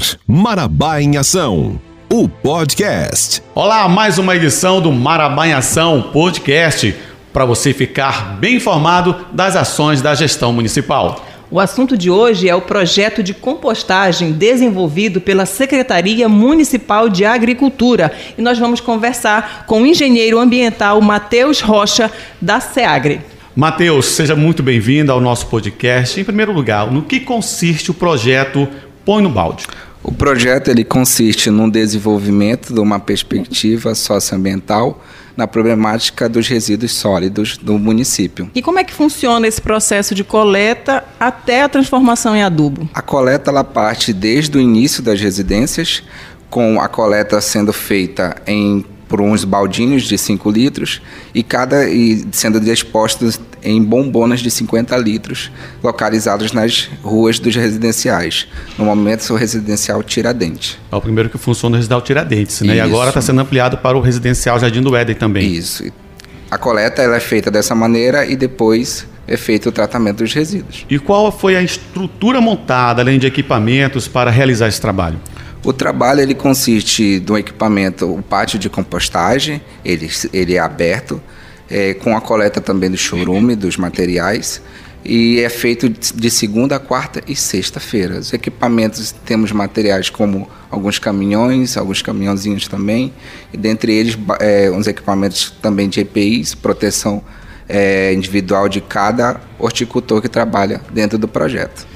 ar, Marabá em Ação, o podcast. Olá, mais uma edição do Marabá em Ação podcast para você ficar bem informado das ações da gestão municipal. O assunto de hoje é o projeto de compostagem desenvolvido pela Secretaria Municipal de Agricultura. E nós vamos conversar com o engenheiro ambiental Matheus Rocha, da SEAGRE. Matheus, seja muito bem-vindo ao nosso podcast. Em primeiro lugar, no que consiste o projeto Põe no Balde? O projeto ele consiste no desenvolvimento de uma perspectiva socioambiental na problemática dos resíduos sólidos do município. E como é que funciona esse processo de coleta até a transformação em adubo? A coleta ela parte desde o início das residências, com a coleta sendo feita em por uns baldinhos de 5 litros e cada e sendo dispostos em bombonas de 50 litros, localizados nas ruas dos residenciais. No momento, o residencial Tiradentes. É o primeiro que funciona no residencial Tiradentes, né? Isso. E agora está sendo ampliado para o residencial Jardim do Éden também. Isso. A coleta ela é feita dessa maneira e depois é feito o tratamento dos resíduos. E qual foi a estrutura montada, além de equipamentos, para realizar esse trabalho? O trabalho ele consiste do equipamento, o pátio de compostagem, ele, ele é aberto, é, com a coleta também do chorume, dos materiais, e é feito de segunda, quarta e sexta-feira. Os equipamentos, temos materiais como alguns caminhões, alguns caminhãozinhos também, e dentre eles é, uns equipamentos também de EPIs, proteção é, individual de cada horticultor que trabalha dentro do projeto.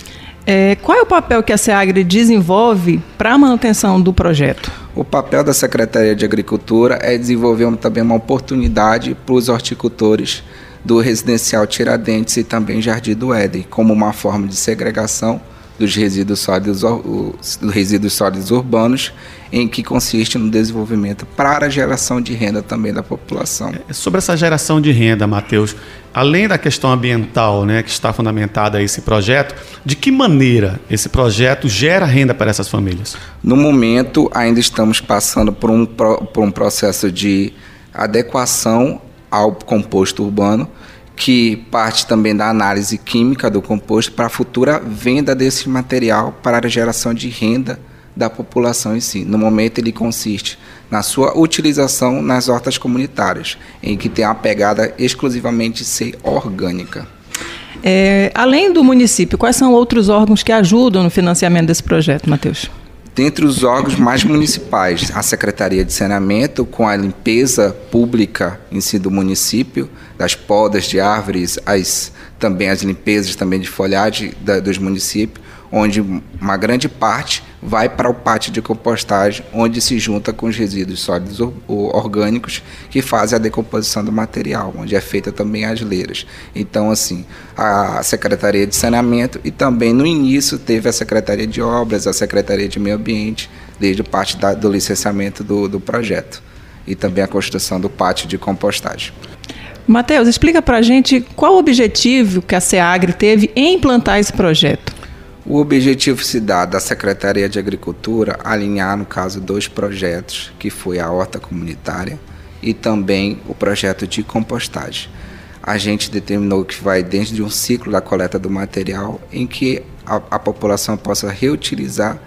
É, qual é o papel que a SEAGRE desenvolve para a manutenção do projeto? O papel da Secretaria de Agricultura é desenvolver também uma oportunidade para os horticultores do residencial Tiradentes e também Jardim do Éden, como uma forma de segregação dos resíduos sólidos, dos resíduos sólidos urbanos, em que consiste no desenvolvimento para a geração de renda também da população. É, sobre essa geração de renda, Matheus, além da questão ambiental, né, que está fundamentada esse projeto, de que maneira esse projeto gera renda para essas famílias? No momento, ainda estamos passando por um, por um processo de adequação ao composto urbano, que parte também da análise química do composto para a futura venda desse material para a geração de renda da população em si. No momento, ele consiste na sua utilização nas hortas comunitárias, em que tem uma pegada exclusivamente ser orgânica. É, além do município, quais são outros órgãos que ajudam no financiamento desse projeto, Matheus? Dentre os órgãos mais municipais, a Secretaria de Saneamento, com a limpeza pública em si do município, das podas de árvores, as, também as limpezas também de folhagem da, dos municípios, onde uma grande parte vai para o pátio de compostagem, onde se junta com os resíduos sólidos orgânicos que fazem a decomposição do material, onde é feita também as leiras. Então, assim, a Secretaria de Saneamento e também no início teve a Secretaria de Obras, a Secretaria de Meio Ambiente, desde parte da, do licenciamento do, do projeto e também a construção do pátio de compostagem. Matheus, explica para a gente qual o objetivo que a SEAGRE teve em implantar esse projeto. O objetivo se dá da Secretaria de Agricultura alinhar, no caso, dois projetos, que foi a horta comunitária e também o projeto de compostagem. A gente determinou que vai desde um ciclo da coleta do material em que a, a população possa reutilizar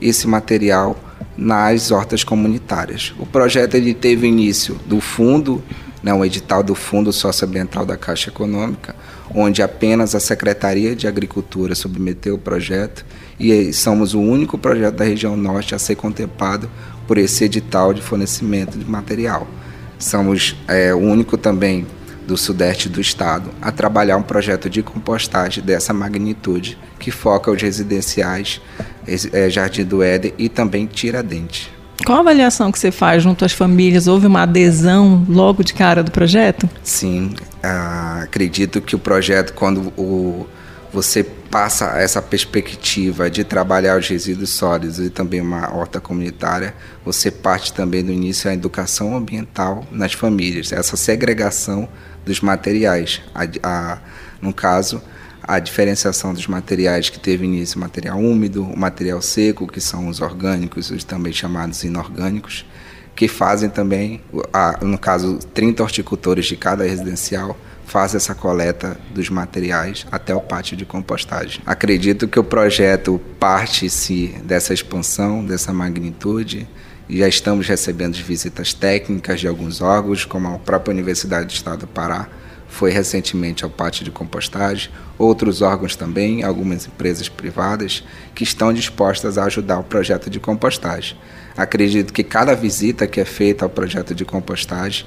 esse material nas hortas comunitárias. O projeto ele teve início do fundo né, um edital do Fundo Socioambiental da Caixa Econômica, onde apenas a Secretaria de Agricultura submeteu o projeto e somos o único projeto da região norte a ser contemplado por esse edital de fornecimento de material. Somos é, o único também do sudeste do estado a trabalhar um projeto de compostagem dessa magnitude que foca os residenciais é, Jardim do Éden e também Tiradentes. Qual a avaliação que você faz junto às famílias? Houve uma adesão logo de cara do projeto? Sim, uh, acredito que o projeto, quando o, você passa essa perspectiva de trabalhar os resíduos sólidos e também uma horta comunitária, você parte também do início a educação ambiental nas famílias, essa segregação dos materiais. A, a, no caso, a diferenciação dos materiais que teve início, o material úmido, o material seco, que são os orgânicos, os também chamados inorgânicos, que fazem também, no caso, 30 horticultores de cada residencial, faz essa coleta dos materiais até o pátio de compostagem. Acredito que o projeto parte-se dessa expansão, dessa magnitude, já estamos recebendo visitas técnicas de alguns órgãos, como a própria Universidade do Estado do Pará, foi recentemente ao pátio de compostagem, outros órgãos também, algumas empresas privadas que estão dispostas a ajudar o projeto de compostagem. Acredito que cada visita que é feita ao projeto de compostagem,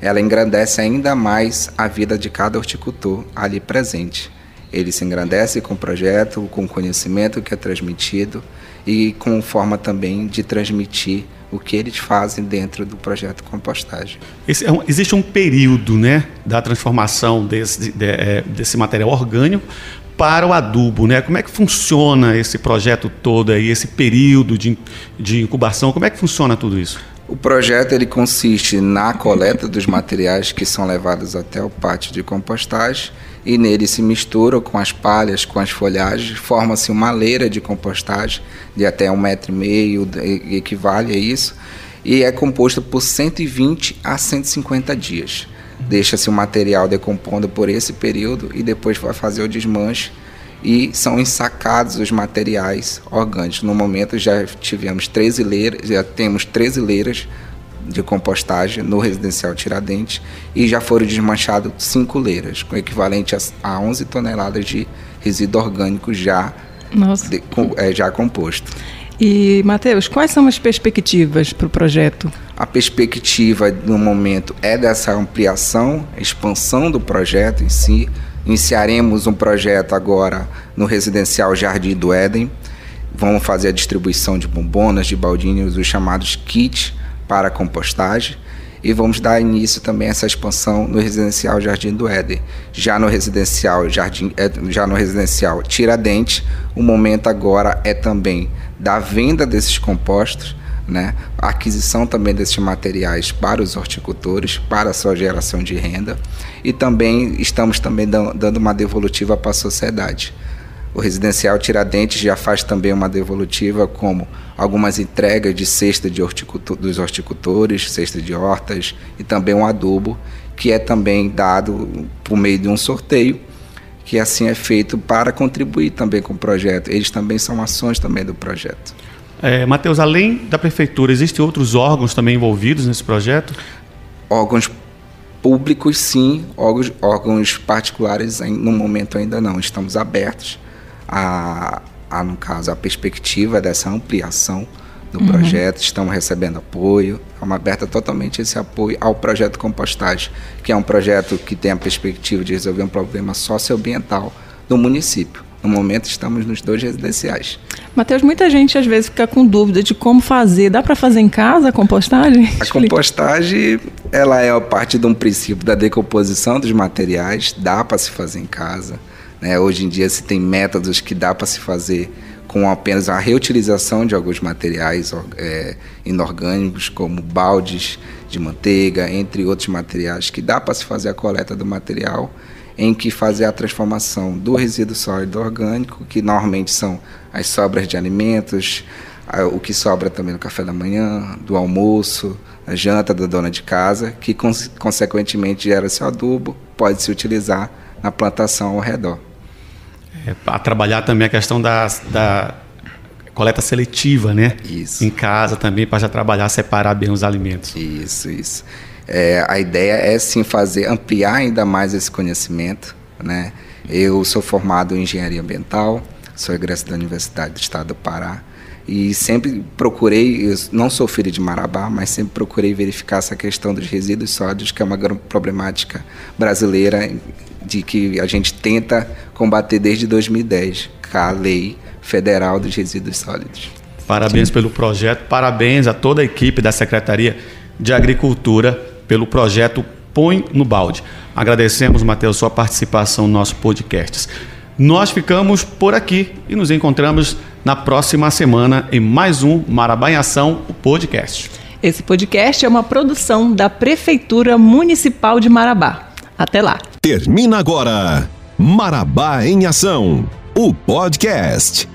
ela engrandece ainda mais a vida de cada horticultor ali presente. Ele se engrandece com o projeto, com o conhecimento que é transmitido e com forma também de transmitir o que eles fazem dentro do projeto compostagem. É um, existe um período né, da transformação desse, de, é, desse material orgânico para o adubo, né? Como é que funciona esse projeto todo aí, esse período de, de incubação? Como é que funciona tudo isso? O projeto ele consiste na coleta dos materiais que são levados até o pátio de compostagem e nele se mistura com as palhas, com as folhagens, forma-se uma leira de compostagem de até um metro e meio, equivale a isso, e é composto por 120 a 150 dias. Deixa-se o material decompondo por esse período e depois vai fazer o desmanche e são ensacados os materiais orgânicos. No momento já tivemos 13 leiras, já temos 13 leiras de compostagem no residencial Tiradentes e já foram desmanchados cinco leiras, com equivalente a, 11 toneladas de resíduo orgânico já, de, é, já composto. E, Matheus, quais são as perspectivas para o projeto? A perspectiva no momento é dessa ampliação, expansão do projeto em si. Iniciaremos um projeto agora no residencial Jardim do Éden. Vamos fazer a distribuição de bombonas, de baldinhos, os chamados kits para compostagem e vamos dar início também a essa expansão no residencial Jardim do Éden. Já no residencial Jardim, é, já no residencial Tiradentes, o momento agora é também da venda desses compostos, né? A aquisição também desses materiais para os horticultores, para a sua geração de renda e também estamos também dando uma devolutiva para a sociedade. O residencial Tiradentes já faz também uma devolutiva, como algumas entregas de cesta de horticultor, dos horticultores, cesta de hortas e também um adubo, que é também dado por meio de um sorteio, que assim é feito para contribuir também com o projeto. Eles também são ações também do projeto. É, Matheus, além da prefeitura, existem outros órgãos também envolvidos nesse projeto? Órgãos públicos, sim. Órgãos, órgãos particulares, no momento ainda não. Estamos abertos a, a, no caso, a perspectiva dessa ampliação do uhum. projeto, estamos recebendo apoio, estamos aberta totalmente esse apoio ao projeto Compostagem, que é um projeto que tem a perspectiva de resolver um problema socioambiental do município. No momento estamos nos dois residenciais. Mateus, muita gente às vezes fica com dúvida de como fazer. Dá para fazer em casa a compostagem? A compostagem, ela é parte de um princípio da decomposição dos materiais, dá para se fazer em casa. Né? Hoje em dia se tem métodos que dá para se fazer com apenas a reutilização de alguns materiais é, inorgânicos, como baldes de manteiga, entre outros materiais, que dá para se fazer a coleta do material, em que fazer a transformação do resíduo sólido orgânico, que normalmente são as sobras de alimentos, o que sobra também no café da manhã, do almoço, a janta da dona de casa, que consequentemente gera seu adubo, pode se utilizar na plantação ao redor. É, a trabalhar também a questão da, da coleta seletiva, né? Isso. Em casa também, para já trabalhar, separar bem os alimentos. Isso, isso. É, a ideia é sim fazer, ampliar ainda mais esse conhecimento, né? Eu sou formado em engenharia ambiental, sou egresso da Universidade do Estado do Pará e sempre procurei, não sou filho de Marabá, mas sempre procurei verificar essa questão dos resíduos sólidos, que é uma problemática brasileira de que a gente tenta combater desde 2010, com a Lei Federal dos Resíduos Sólidos. Parabéns Sim. pelo projeto, parabéns a toda a equipe da Secretaria de Agricultura pelo projeto Põe no Balde. Agradecemos, Matheus, sua participação no nosso podcast. Nós ficamos por aqui e nos encontramos na próxima semana em mais um Marabá em Ação, o podcast. Esse podcast é uma produção da Prefeitura Municipal de Marabá. Até lá. Termina agora Marabá em Ação, o podcast.